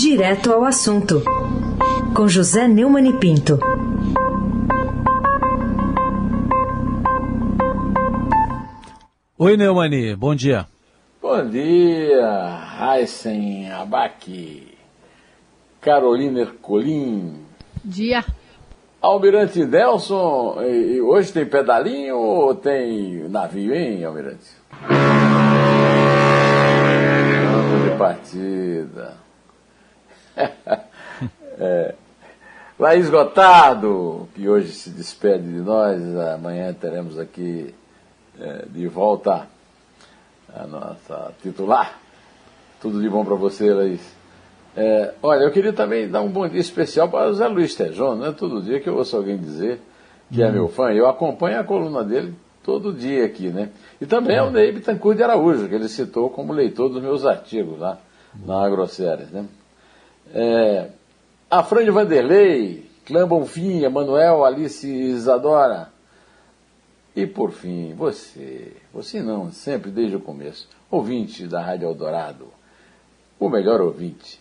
Direto ao assunto, com José Neumann e Pinto. Oi, Neumani, bom dia. Bom dia, Heisen Abac, Carolina Ercolim. Dia. Almirante Nelson, e hoje tem pedalinho ou tem navio, hein, Almirante? De partida. é. Laís Gotardo, que hoje se despede de nós, amanhã teremos aqui é, de volta a nossa titular. Tudo de bom para você, Laís. É, olha, eu queria também dar um bom dia especial para o Zé Luiz Tejon, não é todo dia que eu ouço alguém dizer que é meu fã. Eu acompanho a coluna dele todo dia aqui, né? E também é o Ney Bittencourt de Araújo, que ele citou como leitor dos meus artigos lá na Agroséries, né? É, a Vanderlei, Clã Bonfim, Emanuel, Alice Isadora. E por fim, você, você não, sempre desde o começo, ouvinte da Rádio Eldorado, o melhor ouvinte.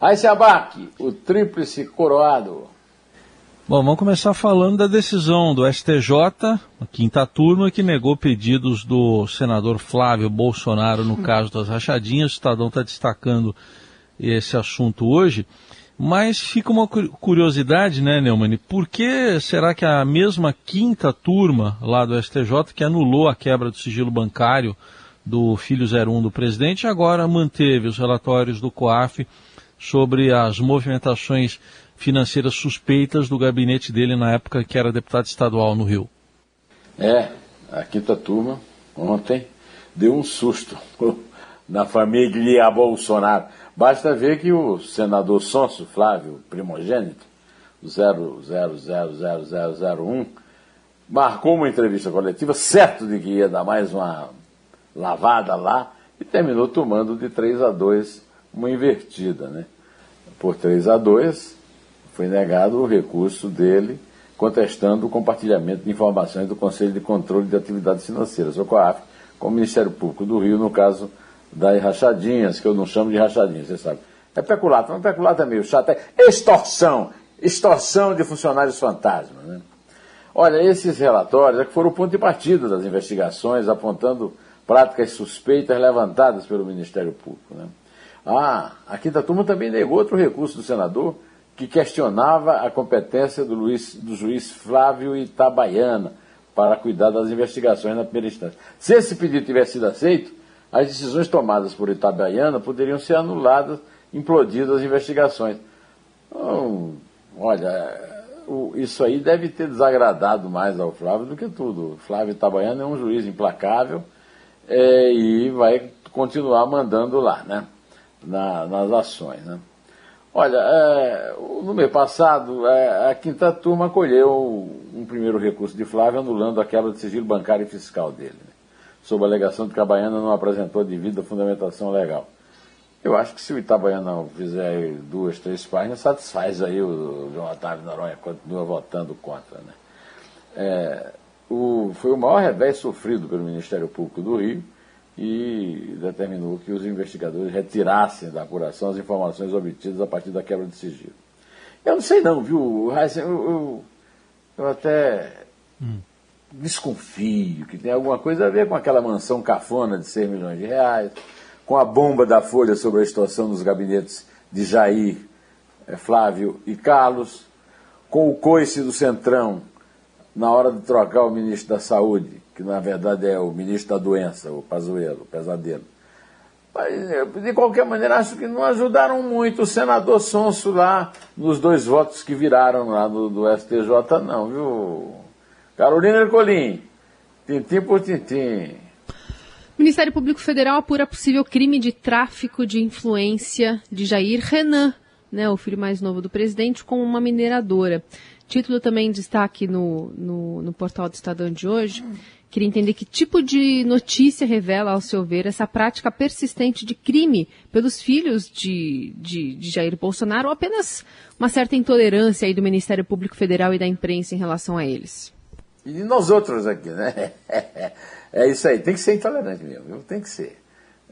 Aí abaque, o tríplice coroado. Bom, vamos começar falando da decisão do STJ, a quinta turma, que negou pedidos do senador Flávio Bolsonaro no caso das rachadinhas. O Estadão está destacando esse assunto hoje. Mas fica uma curiosidade, né, Neumann? Por que será que a mesma quinta turma lá do STJ, que anulou a quebra do sigilo bancário do filho 01 do presidente, agora manteve os relatórios do COAF sobre as movimentações financeiras suspeitas do gabinete dele na época que era deputado estadual no Rio? É, a quinta turma, ontem, deu um susto na família Bolsonaro Basta ver que o senador Sonso Flávio, primogênito, 000001, marcou uma entrevista coletiva, certo de que ia dar mais uma lavada lá, e terminou tomando de 3 a 2 uma invertida. Né? Por 3 a 2 foi negado o recurso dele contestando o compartilhamento de informações do Conselho de Controle de Atividades Financeiras, o COAF, com o Ministério Público do Rio, no caso das rachadinhas, que eu não chamo de rachadinhas, você sabe. É peculato, mas peculato é meio chato, é extorsão, extorsão de funcionários fantasmas. Né? Olha, esses relatórios é que foram o ponto de partida das investigações, apontando práticas suspeitas levantadas pelo Ministério Público. Né? Ah, a quinta turma também negou outro recurso do senador que questionava a competência do, Luiz, do juiz Flávio Itabaiana para cuidar das investigações na primeira instância. Se esse pedido tivesse sido aceito, as decisões tomadas por Itabaiana poderiam ser anuladas, implodidas as investigações. Então, olha, isso aí deve ter desagradado mais ao Flávio do que tudo. Flávio Itabaiana é um juiz implacável é, e vai continuar mandando lá, né? Na, nas ações, né? Olha, é, no mês passado, é, a quinta turma acolheu um primeiro recurso de Flávio anulando a quebra de sigilo bancário e fiscal dele. Sob a alegação de que a Baiana não apresentou devida fundamentação legal. Eu acho que se o Itabaiana fizer duas, três páginas, satisfaz aí o João Otávio Noronha, continua votando contra. Né? É, o, foi o maior revés sofrido pelo Ministério Público do Rio e determinou que os investigadores retirassem da apuração as informações obtidas a partir da quebra de sigilo. Eu não sei não, viu, Heisen, eu, eu, eu até... Hum desconfio que tem alguma coisa a ver com aquela mansão cafona de 6 milhões de reais, com a bomba da Folha sobre a situação dos gabinetes de Jair, eh, Flávio e Carlos, com o coice do Centrão na hora de trocar o ministro da Saúde, que na verdade é o ministro da Doença, o Pazuello, o pesadelo. Mas, eh, de qualquer maneira, acho que não ajudaram muito o senador Sonso lá nos dois votos que viraram lá do, do STJ, não, viu? Carolina Ercolim, tintim por tintim. O Ministério Público Federal apura possível crime de tráfico de influência de Jair Renan, né, o filho mais novo do presidente, com uma mineradora. Título também destaque no, no, no portal do Estadão de hoje. Queria entender que tipo de notícia revela, ao seu ver, essa prática persistente de crime pelos filhos de, de, de, Jair Bolsonaro ou apenas uma certa intolerância aí do Ministério Público Federal e da imprensa em relação a eles? E nós outros aqui, né? É isso aí, tem que ser intolerante mesmo, tem que ser.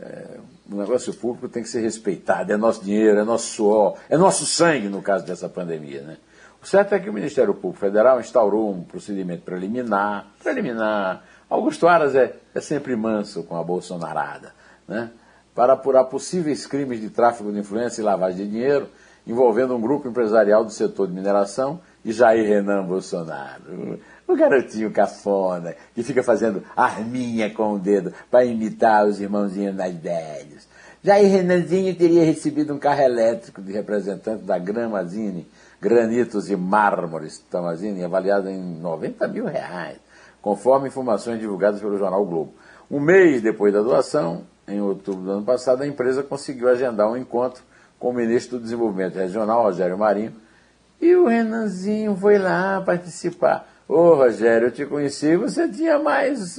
é, o negócio público tem que ser respeitado, é nosso dinheiro, é nosso suor, é nosso sangue no caso dessa pandemia. Né? O certo é que o Ministério Público Federal instaurou um procedimento preliminar, preliminar. Augusto Aras é, é sempre manso com a bolsonarada, né? para apurar possíveis crimes de tráfico de influência e lavagem de dinheiro envolvendo um grupo empresarial do setor de mineração e Jair Renan Bolsonaro. O garotinho cafona, que fica fazendo arminha com o dedo para imitar os irmãozinhos mais velhos. Jair Renanzinho teria recebido um carro elétrico de representante da Gramazine, Granitos e Mármores Tamazine, avaliado em 90 mil reais, conforme informações divulgadas pelo jornal Globo. Um mês depois da doação, em outubro do ano passado, a empresa conseguiu agendar um encontro com o ministro do Desenvolvimento Regional, Rogério Marinho, e o Renanzinho foi lá participar. Ô Rogério, eu te conheci, você tinha mais,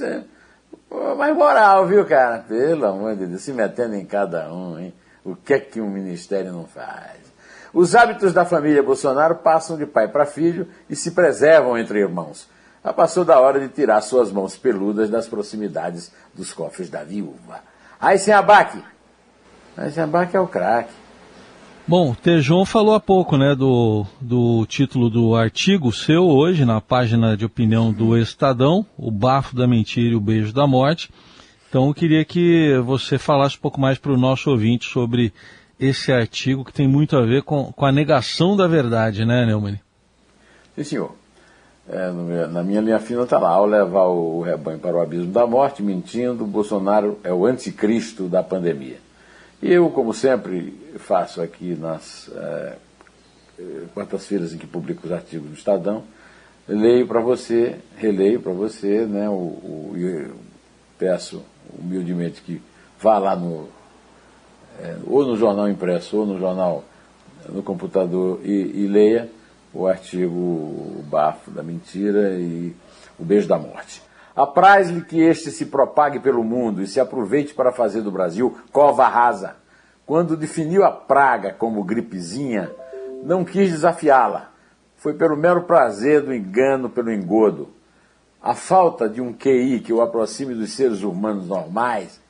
mais moral, viu, cara? Pelo amor de Deus, se metendo em cada um, hein? O que é que um ministério não faz? Os hábitos da família Bolsonaro passam de pai para filho e se preservam entre irmãos. Já passou da hora de tirar suas mãos peludas das proximidades dos cofres da viúva. Aí sem abaque. Aí sem abaque é o craque. Bom, Tejon falou há pouco, né, do, do título do artigo seu hoje, na página de opinião do Estadão, o bafo da mentira e o beijo da morte. Então eu queria que você falasse um pouco mais para o nosso ouvinte sobre esse artigo que tem muito a ver com, com a negação da verdade, né, Neumann? Sim, senhor. É, na minha linha fina está lá, ao levar o rebanho para o abismo da morte, mentindo, Bolsonaro é o anticristo da pandemia. E eu, como sempre faço aqui nas é, quartas-feiras em que publico os artigos do Estadão, leio para você, releio para você, né, o, o, peço humildemente que vá lá no, é, ou no jornal impresso ou no jornal no computador e, e leia o artigo O Bafo da Mentira e O Beijo da Morte. Apraz-lhe que este se propague pelo mundo e se aproveite para fazer do Brasil cova rasa. Quando definiu a praga como gripezinha, não quis desafiá-la. Foi pelo mero prazer do engano pelo engodo. A falta de um QI que o aproxime dos seres humanos normais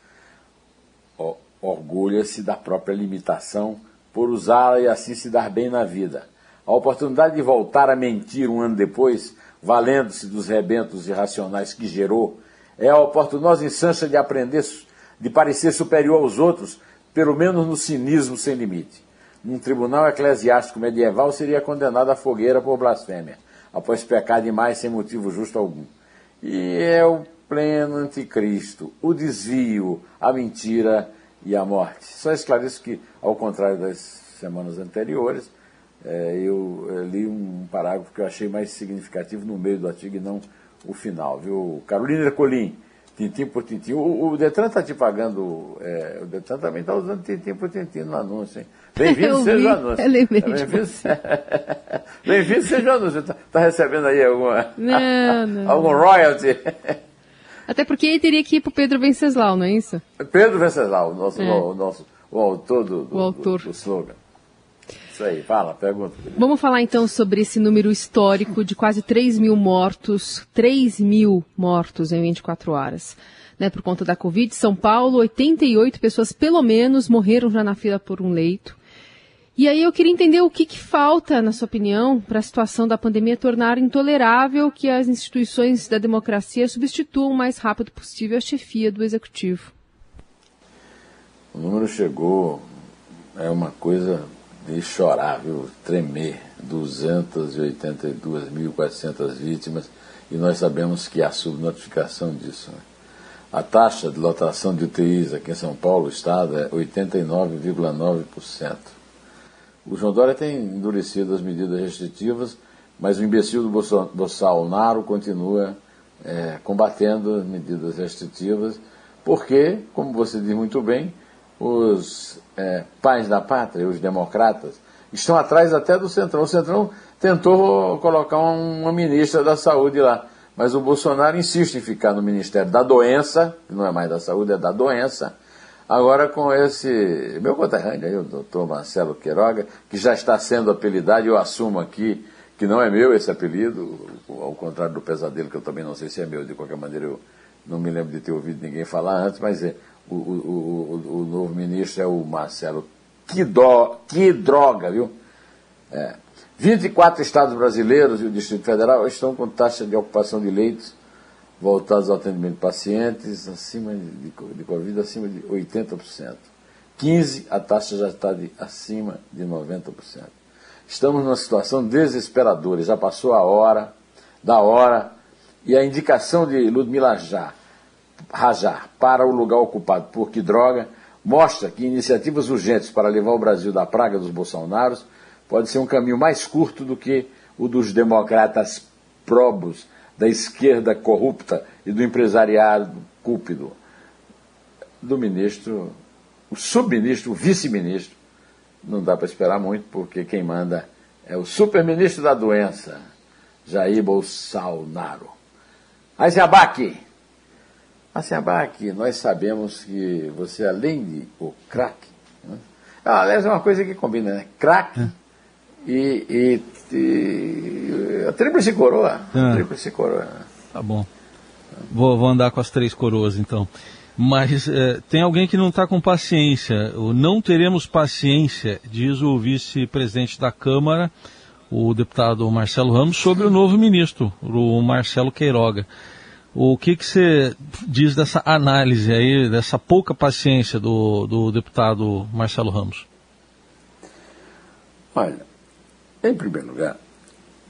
orgulha-se da própria limitação por usá-la e assim se dar bem na vida. A oportunidade de voltar a mentir um ano depois valendo-se dos rebentos irracionais que gerou, é a oportunosa instância de aprender, de parecer superior aos outros, pelo menos no cinismo sem limite. Num tribunal eclesiástico medieval seria condenado à fogueira por blasfêmia, após pecar demais sem motivo justo algum. E é o pleno anticristo, o desvio, a mentira e a morte. Só esclareço que, ao contrário das semanas anteriores, é, eu, eu, li um parágrafo que eu achei mais significativo no meio do artigo e não o final, viu? Carolina Colim, tintim por tintim. O, o Detran está te pagando, é, o Detran também está usando tintim por tintim no anúncio, hein? Bem-vindo seja o anúncio. Bem-vindo Bem seja o anúncio. Está tá recebendo aí alguma, não, não. algum royalty? Até porque ele teria que ir para o Pedro Venceslau, não é isso? Pedro Venceslau, o nosso, é. o, nosso, o autor do, do, o autor. do slogan. Isso aí, fala, pergunta. Vamos falar então sobre esse número histórico de quase 3 mil mortos, 3 mil mortos em 24 horas. Né, por conta da Covid, São Paulo, 88 pessoas pelo menos morreram já na fila por um leito. E aí eu queria entender o que, que falta, na sua opinião, para a situação da pandemia tornar intolerável que as instituições da democracia substituam o mais rápido possível a chefia do executivo. O número chegou, é uma coisa de chorar, viu? tremer. 282.400 vítimas e nós sabemos que há subnotificação disso. Né? A taxa de lotação de UTIs aqui em São Paulo, Estado, é 89,9%. O João Dória tem endurecido as medidas restritivas, mas o imbecil do Bolsonaro continua é, combatendo as medidas restritivas, porque, como você diz muito bem, os é, pais da pátria, os democratas, estão atrás até do Centrão. O Centrão tentou colocar uma ministra da Saúde lá, mas o Bolsonaro insiste em ficar no Ministério da Doença, que não é mais da Saúde, é da Doença. Agora com esse meu conterrâneo aí, o doutor Marcelo Queiroga, que já está sendo apelidado, eu assumo aqui que não é meu esse apelido, ao contrário do pesadelo, que eu também não sei se é meu, de qualquer maneira eu não me lembro de ter ouvido ninguém falar antes, mas é, o, o, o, o novo ministro é o Marcelo. Que, que droga, viu? É. 24 estados brasileiros e o Distrito Federal estão com taxa de ocupação de leitos voltados ao atendimento de pacientes acima de, de Covid acima de 80%. 15, a taxa já está de, acima de 90%. Estamos numa situação desesperadora, já passou a hora, da hora, e a indicação de Ludmila Rajar para o lugar ocupado por que droga mostra que iniciativas urgentes para levar o Brasil da praga dos bolsonaros pode ser um caminho mais curto do que o dos democratas probos, da esquerda corrupta e do empresariado cúpido. Do ministro, o subministro, o vice-ministro, não dá para esperar muito, porque quem manda é o superministro da doença, Jair Bolsonaro. Aziabaque, Aziabaque, nós sabemos que você, além de o craque, né? ah, aliás, é uma coisa que combina, né? Craque é. e, e, e, a tríplice coroa. É. Tríplice coroa. Tá bom. Vou, vou andar com as três coroas, então. Mas é, tem alguém que não está com paciência. Não teremos paciência, diz o vice-presidente da Câmara, o deputado Marcelo Ramos, sobre o novo ministro, o Marcelo Queiroga. O que, que você diz dessa análise aí, dessa pouca paciência do, do deputado Marcelo Ramos? Olha, em primeiro lugar,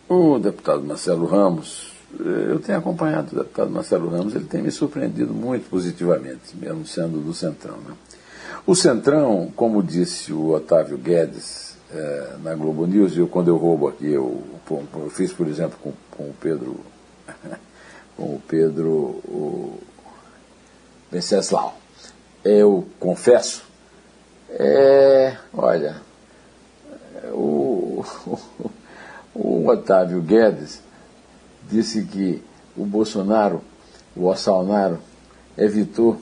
o deputado Marcelo Ramos, eu tenho acompanhado o deputado Marcelo Ramos, ele tem me surpreendido muito positivamente, mesmo sendo do Centrão. Né? O Centrão, como disse o Otávio Guedes é, na Globo News, eu, quando eu roubo aqui, eu, eu fiz, por exemplo, com, com o Pedro com o Pedro o Venceslau. Eu confesso, é, olha, o, o, Otávio Guedes disse que o Bolsonaro, o Ossalnaro, evitou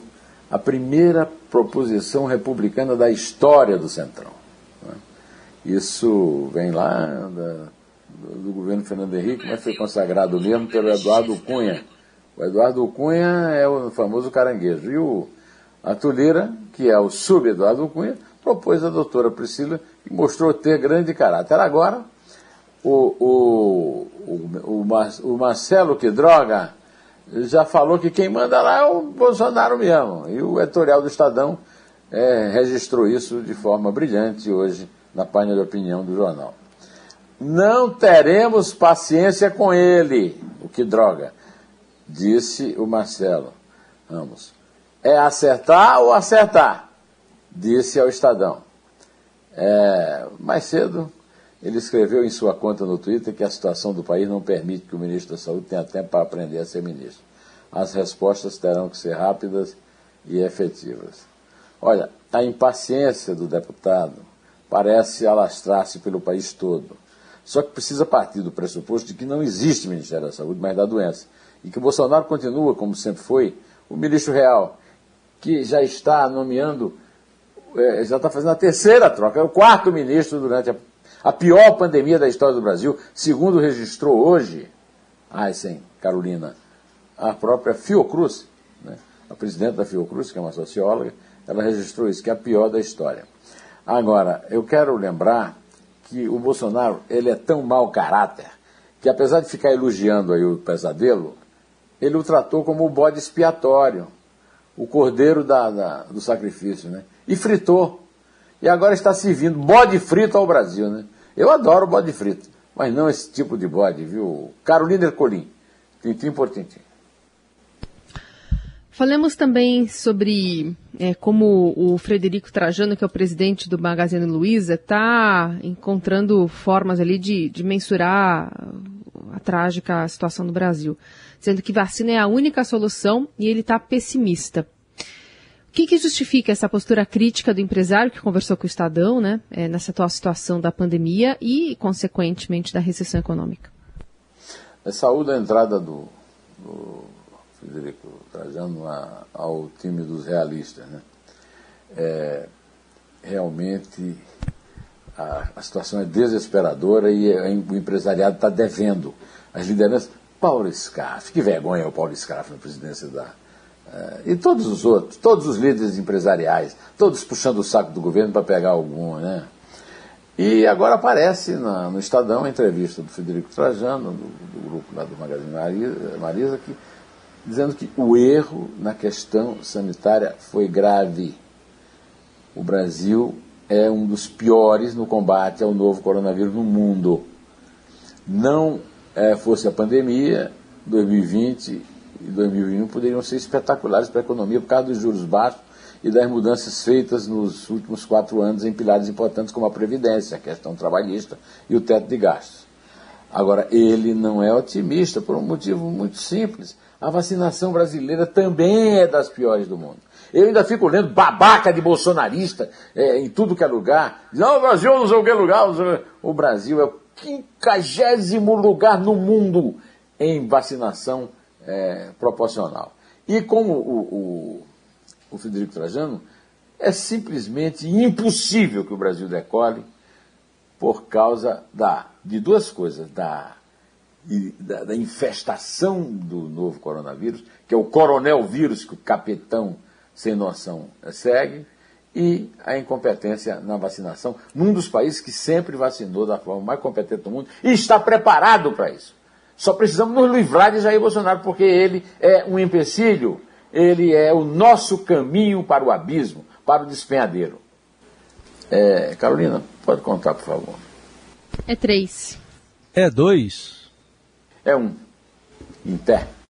a primeira proposição republicana da história do Centrão. Isso vem lá da, do governo Fernando Henrique, mas foi consagrado mesmo pelo Eduardo Cunha. O Eduardo Cunha é o famoso caranguejo. E o Arthur Lira, que é o sub-Eduardo Cunha, propôs a doutora Priscila e mostrou ter grande caráter. Agora, o, o, o, o, Marcelo que droga já falou que quem manda lá é o Bolsonaro mesmo. E o editorial do Estadão é, registrou isso de forma brilhante hoje na página de opinião do jornal. Não teremos paciência com ele. O que droga, disse o Marcelo Ramos. É acertar ou acertar? Disse ao Estadão. É, mais cedo, ele escreveu em sua conta no Twitter que a situação do país não permite que o ministro da Saúde tenha tempo para aprender a ser ministro. As respostas terão que ser rápidas e efetivas. Olha, a impaciência do deputado parece alastrar-se pelo país todo. Só que precisa partir do pressuposto de que não existe Ministério da Saúde, mas da doença. E que o Bolsonaro continua, como sempre foi, o ministro real, que já está nomeando, é, já está fazendo a terceira troca, é o quarto ministro durante a, a pior pandemia da história do Brasil, segundo registrou hoje, sim, Carolina, a própria Fiocruz, né, a presidente da Fiocruz, que é uma socióloga, ela registrou isso, que é a pior da história. Agora, eu quero lembrar que o Bolsonaro ele é tão mau caráter que, apesar de ficar elogiando aí o pesadelo, ele o tratou como o bode expiatório, o cordeiro da, da, do sacrifício, né? E fritou. E agora está servindo bode frito ao Brasil, né? Eu adoro bode frito, mas não esse tipo de bode, viu? Carolina Ercolim, tintim por tintim. Falemos também sobre é, como o Frederico Trajano, que é o presidente do Magazine Luiza, está encontrando formas ali de, de mensurar a trágica situação do Brasil, sendo que vacina é a única solução e ele está pessimista. O que, que, justifica essa postura crítica do empresário que conversou com o Estadão, né, é, nessa atual situação da pandemia e, consequentemente, da recessão econômica? É saúde a entrada do, do Frederico Trajano a, ao time dos realistas. Né? É, realmente a, a, situação é desesperadora e o empresariado está devendo. As lideranças. Paulo Scaff, que vergonha o Paulo Scaff na presidência da, Uh, e todos os outros, todos os líderes empresariais, todos puxando o saco do governo para pegar algum, né? E agora aparece na, no Estadão a entrevista do Federico Trajano, do, do grupo lá do Magazine Marisa, Marisa que, dizendo que o erro na questão sanitária foi grave. O Brasil é um dos piores no combate ao novo coronavírus no mundo. Não é, fosse a pandemia, 2020 e 2021 poderiam ser espetaculares para a economia por causa dos juros baixos e das mudanças feitas nos últimos quatro anos em pilares importantes como a Previdência, a questão trabalhista e o teto de gastos. Agora, ele não é otimista por um motivo muito simples. A vacinação brasileira também é das piores do mundo. Eu ainda fico lendo babaca de bolsonarista é, em tudo que é lugar. Não, o Brasil não sei o que lugar. O Brasil é o quinquagésimo lugar no mundo em vacinação é, proporcional. E como o, o, o Federico Trajano, é simplesmente impossível que o Brasil decole por causa da, de duas coisas, da, da, da infestação do novo coronavírus, que é o coronel vírus que o capitão sem noção segue, e a incompetência na vacinação, num dos países que sempre vacinou da forma mais competente do mundo e está preparado para isso. Só precisamos nos livrar de Jair Bolsonaro, porque ele é um empecilho, ele é o nosso caminho para o abismo, para o despenhadeiro. É, Carolina, pode contar, por favor. É três. É dois. É um. Em pé.